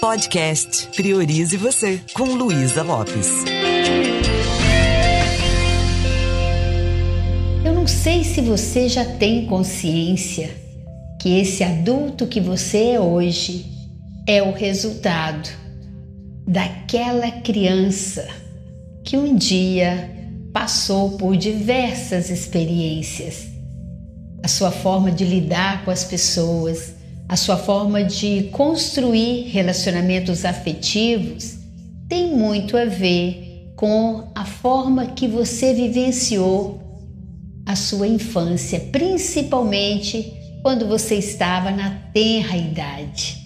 Podcast Priorize Você, com Luísa Lopes. Eu não sei se você já tem consciência que esse adulto que você é hoje é o resultado daquela criança que um dia passou por diversas experiências. A sua forma de lidar com as pessoas, a sua forma de construir relacionamentos afetivos tem muito a ver com a forma que você vivenciou a sua infância, principalmente quando você estava na tenra idade.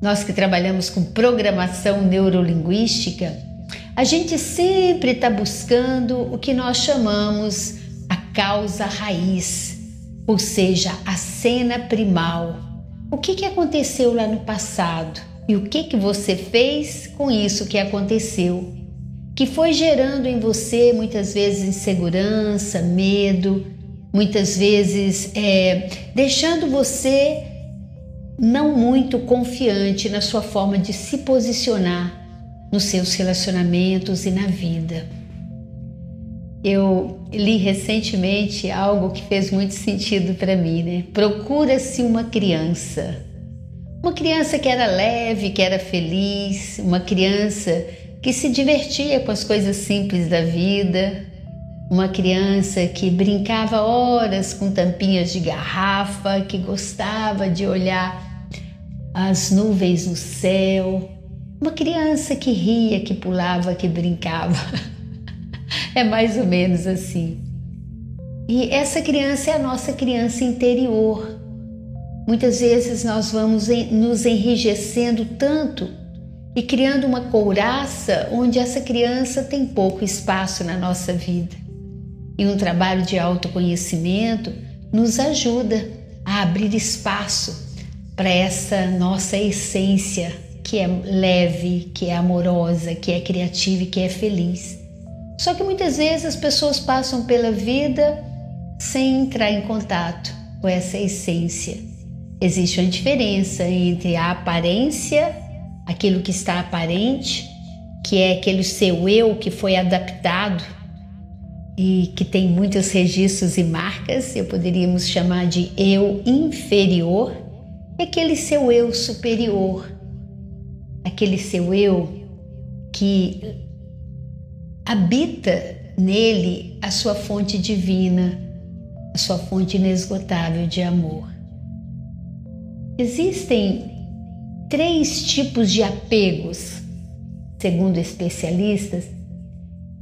Nós que trabalhamos com programação neurolinguística, a gente sempre está buscando o que nós chamamos a causa raiz, ou seja, a cena primal. O que, que aconteceu lá no passado e o que, que você fez com isso que aconteceu, que foi gerando em você muitas vezes insegurança, medo, muitas vezes é, deixando você não muito confiante na sua forma de se posicionar nos seus relacionamentos e na vida. Eu li recentemente algo que fez muito sentido para mim, né? Procura-se uma criança. Uma criança que era leve, que era feliz, uma criança que se divertia com as coisas simples da vida, uma criança que brincava horas com tampinhas de garrafa, que gostava de olhar as nuvens no céu, uma criança que ria, que pulava, que brincava. é mais ou menos assim. E essa criança é a nossa criança interior. Muitas vezes nós vamos nos enrijecendo tanto e criando uma couraça onde essa criança tem pouco espaço na nossa vida. E um trabalho de autoconhecimento nos ajuda a abrir espaço para essa nossa essência que é leve, que é amorosa, que é criativa e que é feliz. Só que muitas vezes as pessoas passam pela vida sem entrar em contato com essa essência. Existe uma diferença entre a aparência, aquilo que está aparente, que é aquele seu eu que foi adaptado e que tem muitos registros e marcas, eu poderíamos chamar de eu inferior, e aquele seu eu superior, aquele seu eu que habita nele a sua fonte divina, a sua fonte inesgotável de amor. Existem três tipos de apegos, segundo especialistas,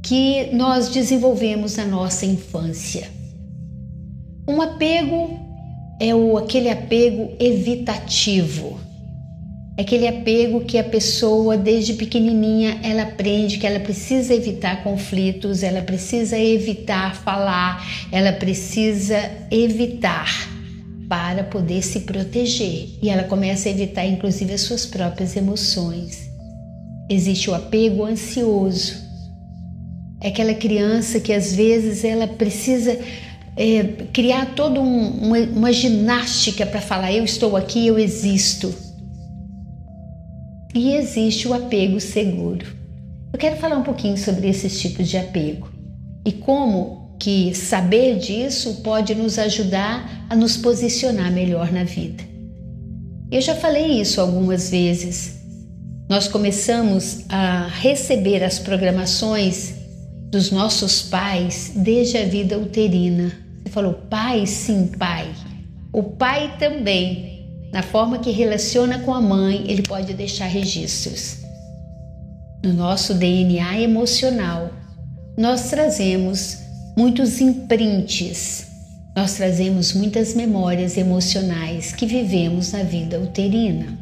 que nós desenvolvemos na nossa infância. Um apego é o, aquele apego evitativo aquele apego que a pessoa desde pequenininha ela aprende que ela precisa evitar conflitos, ela precisa evitar falar, ela precisa evitar para poder se proteger. E ela começa a evitar inclusive as suas próprias emoções. Existe o apego ansioso. É aquela criança que às vezes ela precisa é, criar toda um, uma, uma ginástica para falar: eu estou aqui, eu existo e existe o apego seguro. Eu quero falar um pouquinho sobre esses tipos de apego e como que saber disso pode nos ajudar a nos posicionar melhor na vida. Eu já falei isso algumas vezes. Nós começamos a receber as programações dos nossos pais desde a vida uterina. Você falou, pai? Sim, pai. O pai também na forma que relaciona com a mãe, ele pode deixar registros. No nosso DNA emocional, nós trazemos muitos imprints, nós trazemos muitas memórias emocionais que vivemos na vida uterina.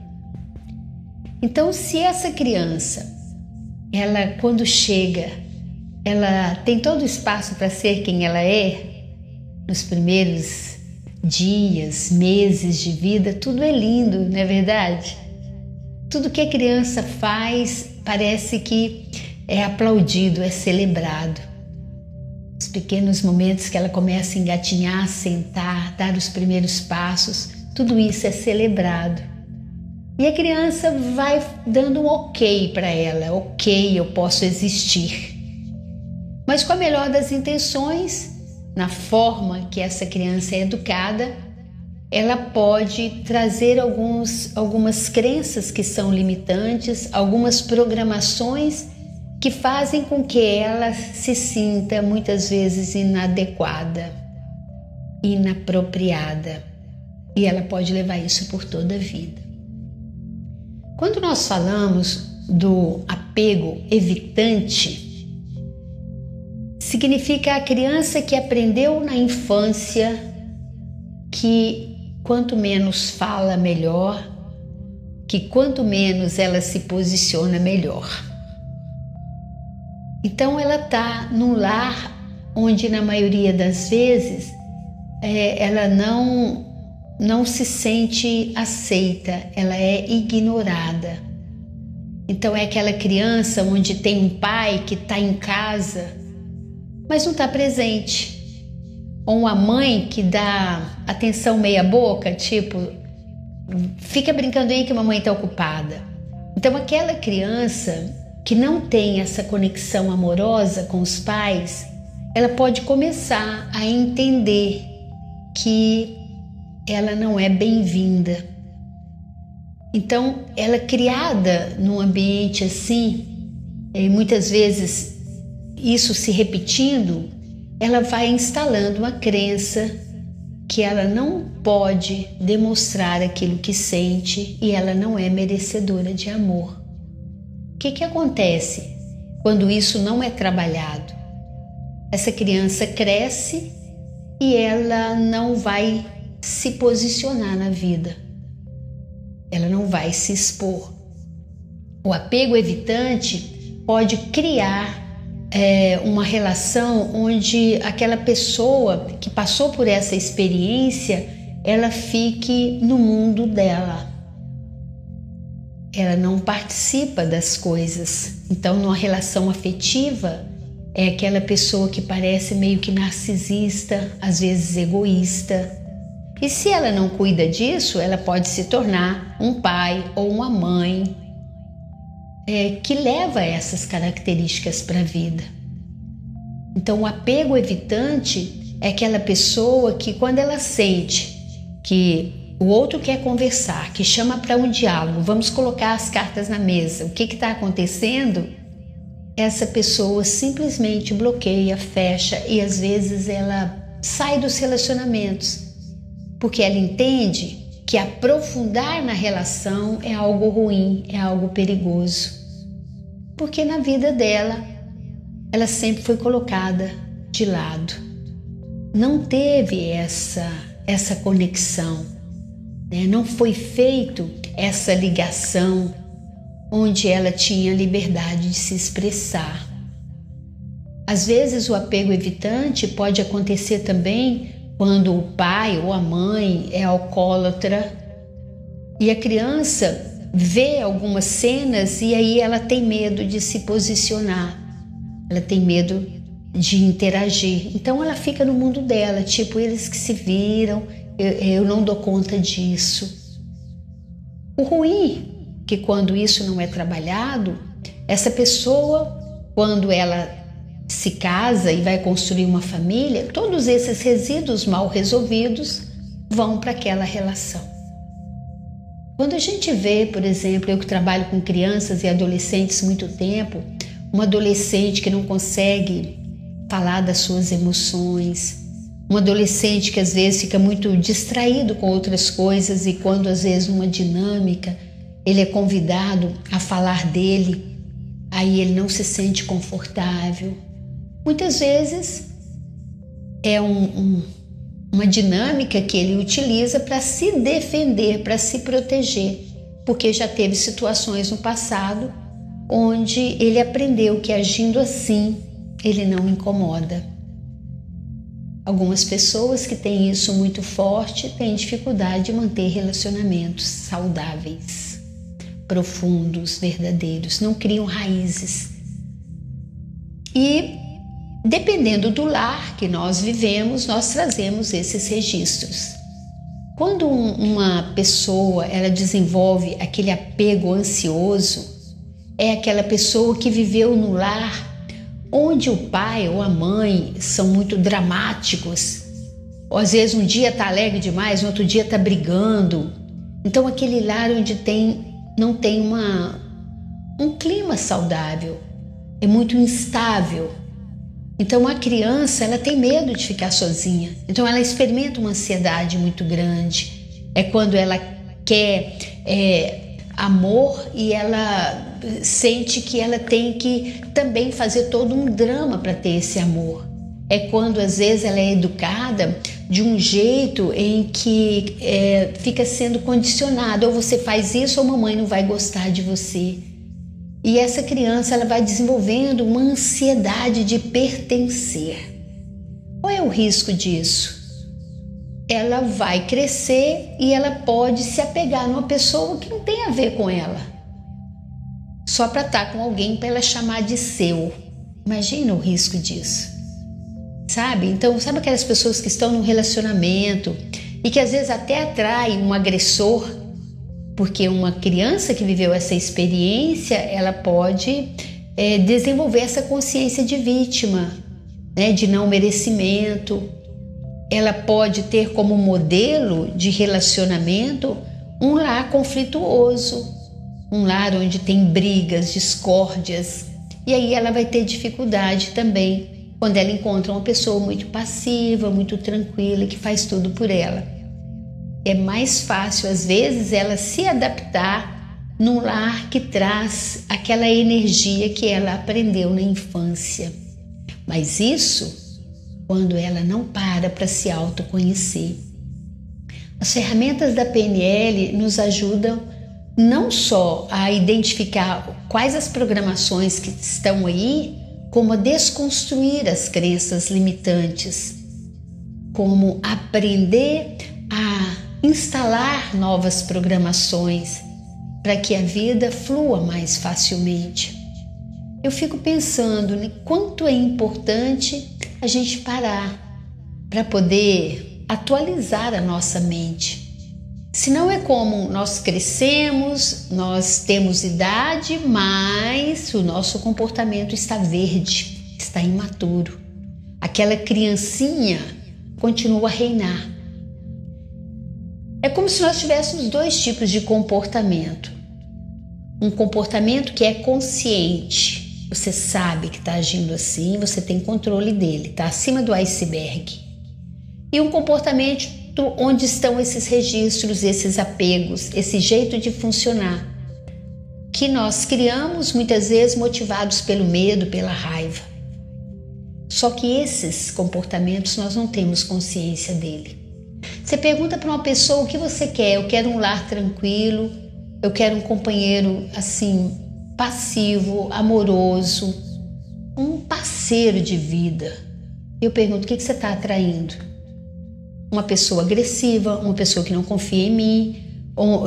Então, se essa criança, ela quando chega, ela tem todo o espaço para ser quem ela é, nos primeiros dias, meses de vida, tudo é lindo, não é verdade? Tudo que a criança faz parece que é aplaudido, é celebrado. Os pequenos momentos que ela começa a engatinhar, sentar, dar os primeiros passos, tudo isso é celebrado. E a criança vai dando um ok para ela, ok, eu posso existir. Mas com a melhor das intenções, na forma que essa criança é educada, ela pode trazer alguns, algumas crenças que são limitantes, algumas programações que fazem com que ela se sinta muitas vezes inadequada, inapropriada. E ela pode levar isso por toda a vida. Quando nós falamos do apego evitante, significa a criança que aprendeu na infância que quanto menos fala, melhor, que quanto menos ela se posiciona, melhor. Então ela está num lar onde na maioria das vezes é, ela não não se sente aceita, ela é ignorada. Então é aquela criança onde tem um pai que está em casa, mas não está presente. Ou uma mãe que dá atenção meia boca, tipo, fica brincando aí que a mamãe está ocupada. Então aquela criança que não tem essa conexão amorosa com os pais, ela pode começar a entender que ela não é bem-vinda. Então, ela é criada num ambiente assim, muitas vezes isso se repetindo, ela vai instalando uma crença que ela não pode demonstrar aquilo que sente e ela não é merecedora de amor. O que, que acontece quando isso não é trabalhado? Essa criança cresce e ela não vai se posicionar na vida, ela não vai se expor. O apego evitante pode criar é, uma relação onde aquela pessoa que passou por essa experiência ela fique no mundo dela ela não participa das coisas. Então, numa relação afetiva, é aquela pessoa que parece meio que narcisista, às vezes egoísta. E se ela não cuida disso, ela pode se tornar um pai ou uma mãe é, que leva essas características para a vida. Então, o apego evitante é aquela pessoa que, quando ela sente que o outro quer conversar, que chama para um diálogo, vamos colocar as cartas na mesa, o que está acontecendo? Essa pessoa simplesmente bloqueia, fecha e às vezes ela sai dos relacionamentos, porque ela entende que aprofundar na relação é algo ruim, é algo perigoso. Porque na vida dela, ela sempre foi colocada de lado. Não teve essa essa conexão né? Não foi feito essa ligação onde ela tinha liberdade de se expressar. Às vezes o apego evitante pode acontecer também quando o pai ou a mãe é alcoólatra e a criança vê algumas cenas e aí ela tem medo de se posicionar, ela tem medo de interagir. Então ela fica no mundo dela, tipo eles que se viram, eu, eu não dou conta disso. O ruim que quando isso não é trabalhado, essa pessoa, quando ela se casa e vai construir uma família, todos esses resíduos mal resolvidos vão para aquela relação. Quando a gente vê, por exemplo, eu que trabalho com crianças e adolescentes muito tempo, um adolescente que não consegue falar das suas emoções, um adolescente que às vezes fica muito distraído com outras coisas e quando às vezes uma dinâmica ele é convidado a falar dele, aí ele não se sente confortável. Muitas vezes é um, um, uma dinâmica que ele utiliza para se defender, para se proteger, porque já teve situações no passado onde ele aprendeu que agindo assim ele não incomoda. Algumas pessoas que têm isso muito forte têm dificuldade de manter relacionamentos saudáveis, profundos, verdadeiros, não criam raízes. E dependendo do lar que nós vivemos, nós trazemos esses registros. Quando um, uma pessoa ela desenvolve aquele apego ansioso, é aquela pessoa que viveu no lar onde o pai ou a mãe são muito dramáticos. Às vezes um dia tá alegre demais, no outro dia tá brigando. Então aquele lar onde tem não tem uma um clima saudável, é muito instável. Então a criança ela tem medo de ficar sozinha. Então ela experimenta uma ansiedade muito grande. É quando ela quer é, amor e ela sente que ela tem que também fazer todo um drama para ter esse amor. É quando às vezes ela é educada de um jeito em que é, fica sendo condicionado, ou você faz isso ou mamãe não vai gostar de você. E essa criança ela vai desenvolvendo uma ansiedade de pertencer. Qual é o risco disso? Ela vai crescer e ela pode se apegar numa pessoa que não tem a ver com ela. Só para estar tá com alguém para ela chamar de seu. Imagina o risco disso. Sabe? Então, sabe aquelas pessoas que estão num relacionamento e que às vezes até atraem um agressor porque uma criança que viveu essa experiência, ela pode é, desenvolver essa consciência de vítima, né, de não merecimento. Ela pode ter como modelo de relacionamento um lar conflituoso, um lar onde tem brigas, discórdias, e aí ela vai ter dificuldade também quando ela encontra uma pessoa muito passiva, muito tranquila, que faz tudo por ela é mais fácil, às vezes, ela se adaptar num lar que traz aquela energia que ela aprendeu na infância. Mas isso quando ela não para para se autoconhecer. As ferramentas da PNL nos ajudam não só a identificar quais as programações que estão aí, como a desconstruir as crenças limitantes, como aprender a instalar novas programações para que a vida flua mais facilmente. Eu fico pensando em quanto é importante a gente parar para poder atualizar a nossa mente. Se não é como nós crescemos, nós temos idade, mas o nosso comportamento está verde, está imaturo. Aquela criancinha continua a reinar. É como se nós tivéssemos dois tipos de comportamento. Um comportamento que é consciente, você sabe que está agindo assim, você tem controle dele, está acima do iceberg. E um comportamento onde estão esses registros, esses apegos, esse jeito de funcionar, que nós criamos muitas vezes motivados pelo medo, pela raiva. Só que esses comportamentos nós não temos consciência dele. Você pergunta para uma pessoa o que você quer. Eu quero um lar tranquilo, eu quero um companheiro assim, passivo, amoroso, um parceiro de vida. Eu pergunto o que você está atraindo? Uma pessoa agressiva, uma pessoa que não confia em mim,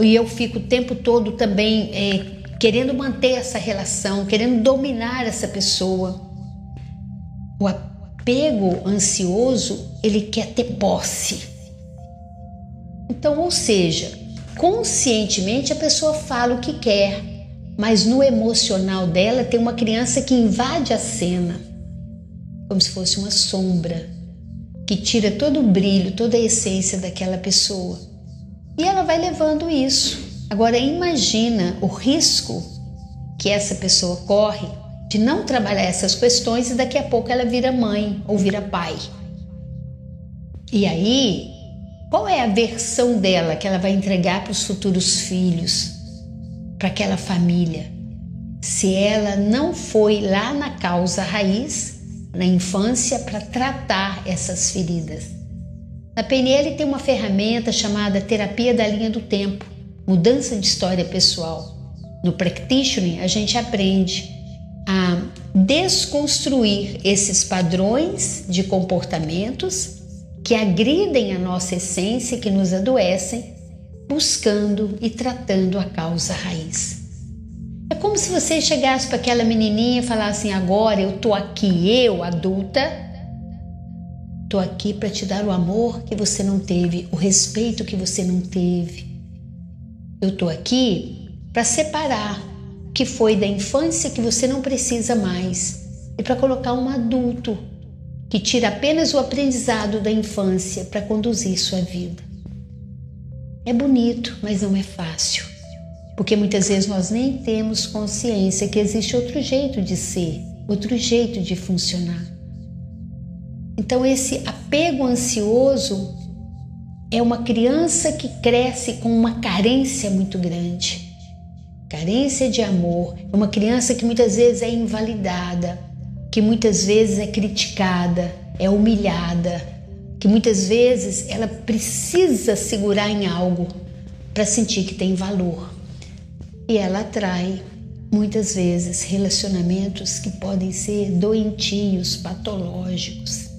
e eu fico o tempo todo também é, querendo manter essa relação, querendo dominar essa pessoa. O apego ansioso, ele quer ter posse. Então, ou seja, conscientemente a pessoa fala o que quer, mas no emocional dela tem uma criança que invade a cena, como se fosse uma sombra, que tira todo o brilho, toda a essência daquela pessoa. E ela vai levando isso. Agora imagina o risco que essa pessoa corre de não trabalhar essas questões e daqui a pouco ela vira mãe ou vira pai. E aí qual é a versão dela que ela vai entregar para os futuros filhos, para aquela família? Se ela não foi lá na causa raiz, na infância, para tratar essas feridas. Na PNL tem uma ferramenta chamada terapia da linha do tempo, mudança de história pessoal. No practitioning, a gente aprende a desconstruir esses padrões de comportamentos que agridem a nossa essência, que nos adoecem, buscando e tratando a causa raiz. É como se você chegasse para aquela menininha e falasse assim: agora eu tô aqui, eu, adulta, estou aqui para te dar o amor que você não teve, o respeito que você não teve. Eu estou aqui para separar o que foi da infância que você não precisa mais e para colocar um adulto que tira apenas o aprendizado da infância para conduzir sua vida. É bonito, mas não é fácil, porque muitas vezes nós nem temos consciência que existe outro jeito de ser, outro jeito de funcionar. Então, esse apego ansioso é uma criança que cresce com uma carência muito grande. Carência de amor, é uma criança que muitas vezes é invalidada, que muitas vezes é criticada, é humilhada, que muitas vezes ela precisa segurar em algo para sentir que tem valor. E ela atrai muitas vezes relacionamentos que podem ser doentios, patológicos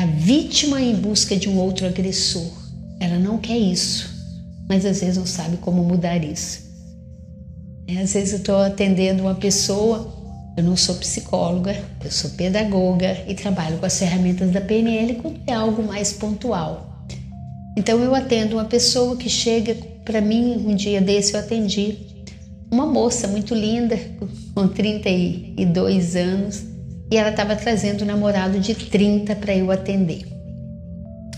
a vítima em busca de um outro agressor. Ela não quer isso, mas às vezes não sabe como mudar isso. É, às vezes eu estou atendendo uma pessoa, eu não sou psicóloga, eu sou pedagoga e trabalho com as ferramentas da PNL quando é algo mais pontual. Então eu atendo uma pessoa que chega para mim, um dia desse eu atendi uma moça muito linda, com 32 anos, e ela estava trazendo um namorado de 30 para eu atender.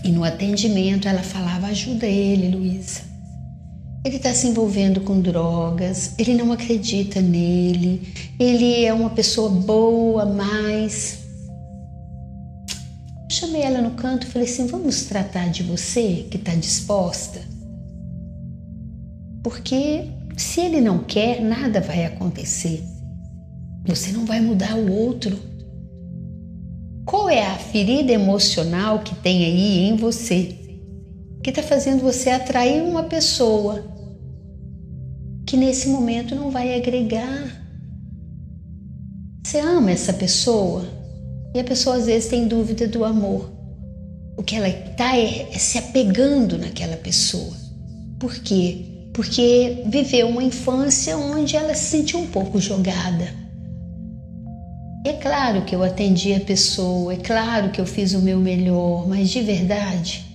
E no atendimento ela falava: ajuda ele, Luísa. Ele está se envolvendo com drogas, ele não acredita nele, ele é uma pessoa boa, mas. Eu chamei ela no canto e falei assim: vamos tratar de você que está disposta? Porque se ele não quer, nada vai acontecer. Você não vai mudar o outro. Qual é a ferida emocional que tem aí em você que está fazendo você atrair uma pessoa que nesse momento não vai agregar? Você ama essa pessoa e a pessoa às vezes tem dúvida do amor. O que ela está é, é se apegando naquela pessoa. Por quê? Porque viveu uma infância onde ela se sentiu um pouco jogada é claro que eu atendi a pessoa, é claro que eu fiz o meu melhor, mas de verdade,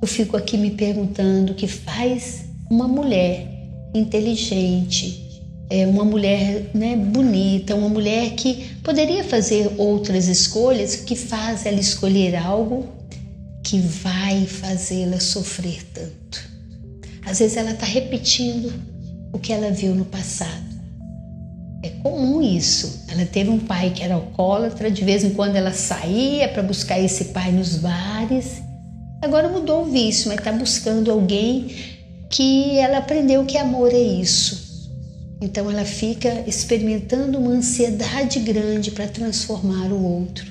eu fico aqui me perguntando o que faz uma mulher inteligente, é uma mulher né, bonita, uma mulher que poderia fazer outras escolhas, que faz ela escolher algo que vai fazê-la sofrer tanto. Às vezes ela está repetindo o que ela viu no passado. É comum isso. Ela teve um pai que era alcoólatra, de vez em quando ela saía para buscar esse pai nos bares. Agora mudou o vício, mas está buscando alguém que ela aprendeu que amor é isso. Então ela fica experimentando uma ansiedade grande para transformar o outro.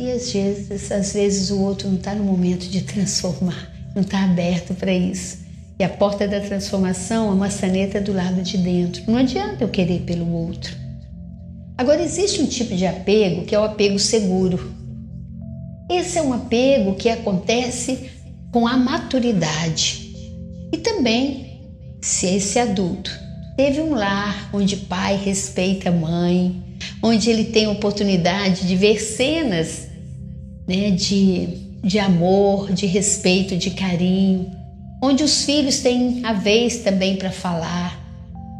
E às vezes, às vezes o outro não está no momento de transformar, não está aberto para isso. E a porta da transformação, a maçaneta do lado de dentro. Não adianta eu querer pelo outro. Agora, existe um tipo de apego que é o apego seguro. Esse é um apego que acontece com a maturidade. E também, se esse adulto teve um lar onde pai respeita a mãe, onde ele tem oportunidade de ver cenas né, de, de amor, de respeito, de carinho, onde os filhos têm a vez também para falar,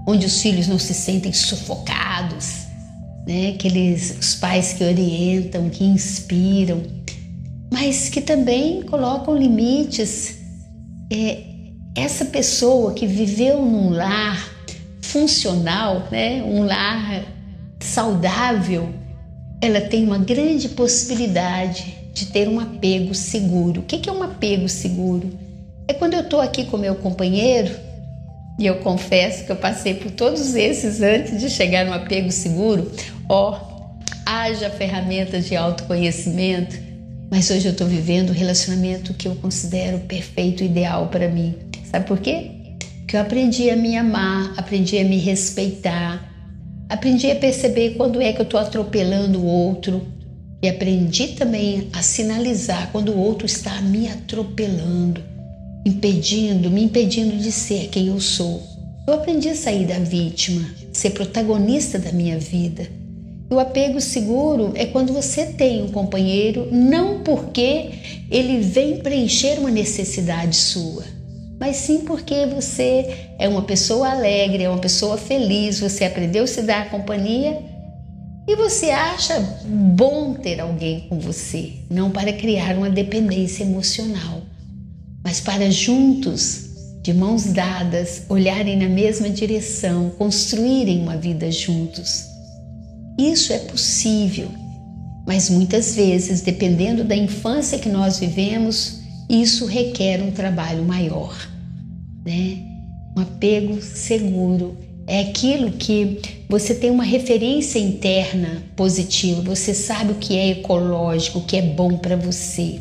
onde os filhos não se sentem sufocados, né? Aqueles os pais que orientam, que inspiram, mas que também colocam limites. É, essa pessoa que viveu num lar funcional, né? Um lar saudável, ela tem uma grande possibilidade de ter um apego seguro. O que é um apego seguro? É quando eu estou aqui com meu companheiro, e eu confesso que eu passei por todos esses antes de chegar no apego seguro, ó, haja ferramentas de autoconhecimento, mas hoje eu estou vivendo o relacionamento que eu considero perfeito, ideal para mim. Sabe por quê? Porque eu aprendi a me amar, aprendi a me respeitar, aprendi a perceber quando é que eu estou atropelando o outro e aprendi também a sinalizar quando o outro está me atropelando impedindo, me impedindo de ser quem eu sou. Eu aprendi a sair da vítima, ser protagonista da minha vida. O apego seguro é quando você tem um companheiro não porque ele vem preencher uma necessidade sua, mas sim porque você é uma pessoa alegre, é uma pessoa feliz, você aprendeu a se dar companhia e você acha bom ter alguém com você, não para criar uma dependência emocional, mas para juntos, de mãos dadas, olharem na mesma direção, construírem uma vida juntos. Isso é possível, mas muitas vezes, dependendo da infância que nós vivemos, isso requer um trabalho maior, né? Um apego seguro é aquilo que você tem uma referência interna positiva, você sabe o que é ecológico, o que é bom para você.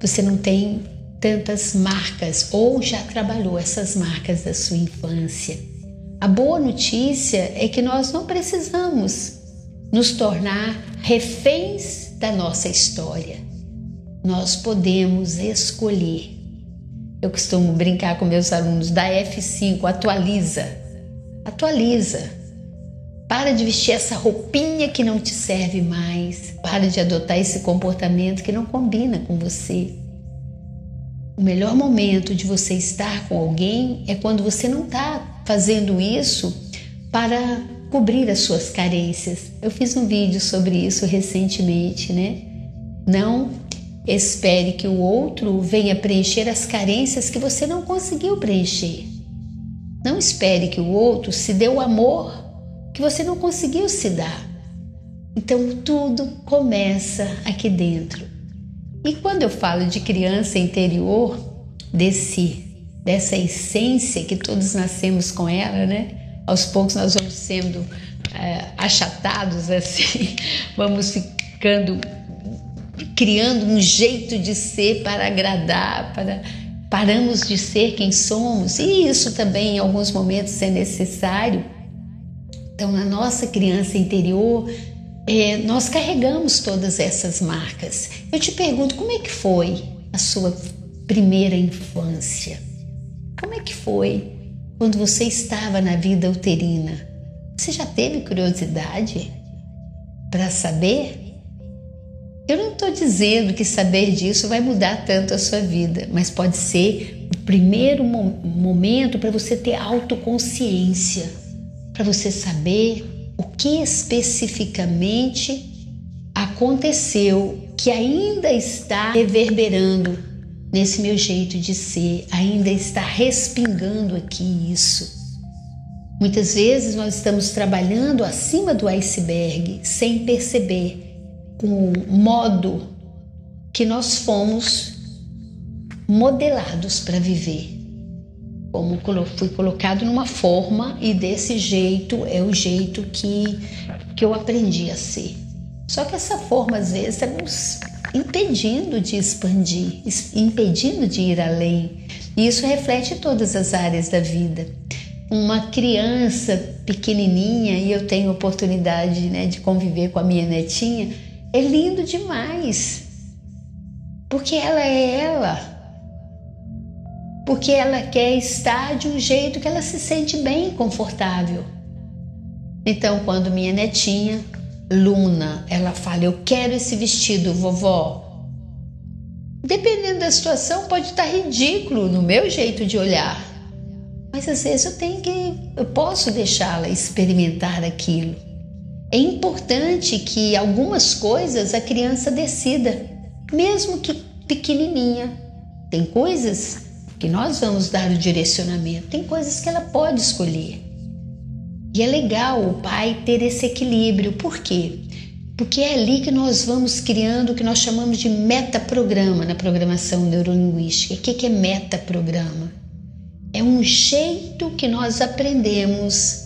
Você não tem tantas marcas ou já trabalhou essas marcas da sua infância. A boa notícia é que nós não precisamos nos tornar reféns da nossa história. Nós podemos escolher. Eu costumo brincar com meus alunos da F5, atualiza. Atualiza. Para de vestir essa roupinha que não te serve mais. Para de adotar esse comportamento que não combina com você. O melhor momento de você estar com alguém é quando você não está fazendo isso para cobrir as suas carências. Eu fiz um vídeo sobre isso recentemente, né? Não espere que o outro venha preencher as carências que você não conseguiu preencher. Não espere que o outro se dê o amor que você não conseguiu se dar. Então tudo começa aqui dentro. E quando eu falo de criança interior, desse dessa essência que todos nascemos com ela, né? Aos poucos nós vamos sendo é, achatados assim, vamos ficando criando um jeito de ser para agradar, para paramos de ser quem somos. E isso também em alguns momentos é necessário. Então, na nossa criança interior, é, nós carregamos todas essas marcas. Eu te pergunto, como é que foi a sua primeira infância? Como é que foi quando você estava na vida uterina? Você já teve curiosidade para saber? Eu não estou dizendo que saber disso vai mudar tanto a sua vida, mas pode ser o primeiro momento para você ter autoconsciência, para você saber o que especificamente aconteceu que ainda está reverberando nesse meu jeito de ser, ainda está respingando aqui isso. Muitas vezes nós estamos trabalhando acima do iceberg sem perceber o modo que nós fomos modelados para viver como fui colocado numa forma e desse jeito é o jeito que, que eu aprendi a ser. Só que essa forma às vezes está nos impedindo de expandir, impedindo de ir além. E isso reflete todas as áreas da vida. Uma criança pequenininha, e eu tenho oportunidade né, de conviver com a minha netinha, é lindo demais. Porque ela é ela porque ela quer estar de um jeito que ela se sente bem confortável. Então, quando minha netinha, Luna, ela fala: Eu quero esse vestido, vovó. Dependendo da situação, pode estar ridículo no meu jeito de olhar. Mas às vezes eu tenho que, eu posso deixá-la experimentar aquilo. É importante que algumas coisas a criança decida, mesmo que pequenininha. Tem coisas que nós vamos dar o direcionamento. Tem coisas que ela pode escolher. E é legal o pai ter esse equilíbrio. Por quê? Porque é ali que nós vamos criando o que nós chamamos de metaprograma na programação neurolinguística. O que é metaprograma? É um jeito que nós aprendemos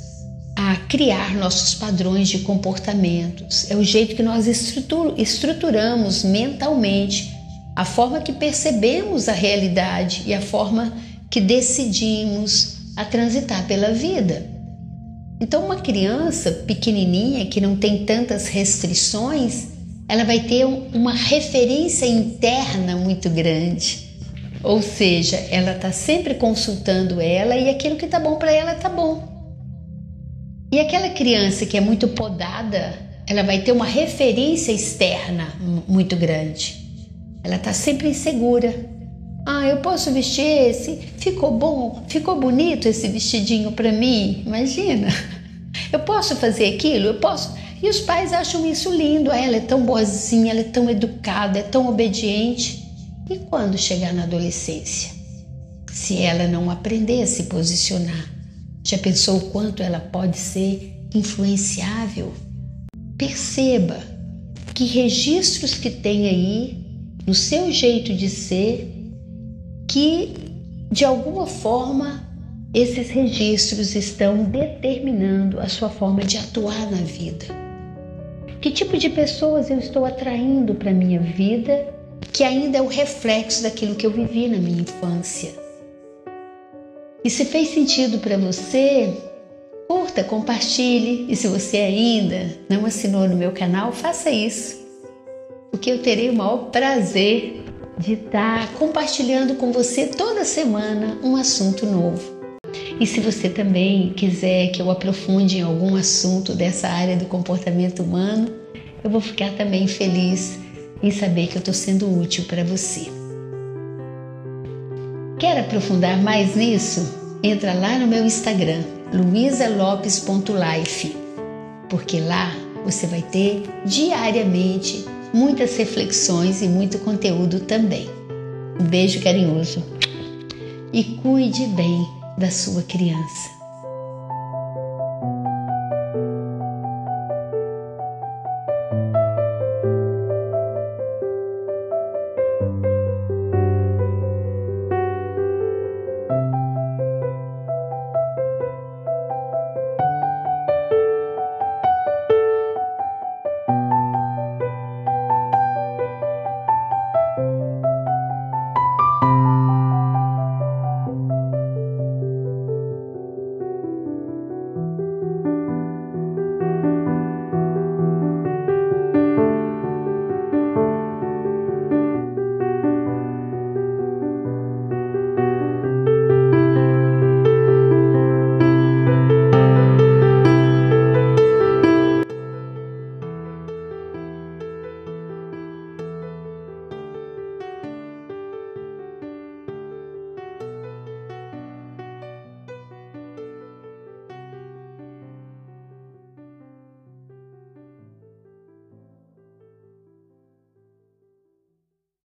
a criar nossos padrões de comportamentos. É o jeito que nós estruturamos mentalmente a forma que percebemos a realidade e a forma que decidimos a transitar pela vida. Então, uma criança pequenininha que não tem tantas restrições, ela vai ter uma referência interna muito grande. Ou seja, ela está sempre consultando ela e aquilo que está bom para ela está bom. E aquela criança que é muito podada, ela vai ter uma referência externa muito grande. Ela está sempre insegura. Ah, eu posso vestir esse? Ficou bom? Ficou bonito esse vestidinho para mim? Imagina. Eu posso fazer aquilo? Eu posso. E os pais acham isso lindo. Ah, ela é tão boazinha, ela é tão educada, é tão obediente. E quando chegar na adolescência? Se ela não aprender a se posicionar, já pensou o quanto ela pode ser influenciável? Perceba que registros que tem aí no seu jeito de ser que de alguma forma esses registros estão determinando a sua forma de atuar na vida. Que tipo de pessoas eu estou atraindo para minha vida que ainda é o reflexo daquilo que eu vivi na minha infância? E se fez sentido para você, curta, compartilhe. E se você ainda não assinou no meu canal, faça isso. Porque eu terei o maior prazer de estar compartilhando com você toda semana um assunto novo. E se você também quiser que eu aprofunde em algum assunto dessa área do comportamento humano, eu vou ficar também feliz em saber que eu estou sendo útil para você. Quer aprofundar mais nisso? Entra lá no meu Instagram, luisalopes.life, porque lá você vai ter diariamente muitas reflexões e muito conteúdo também. Um beijo carinhoso e cuide bem da sua criança.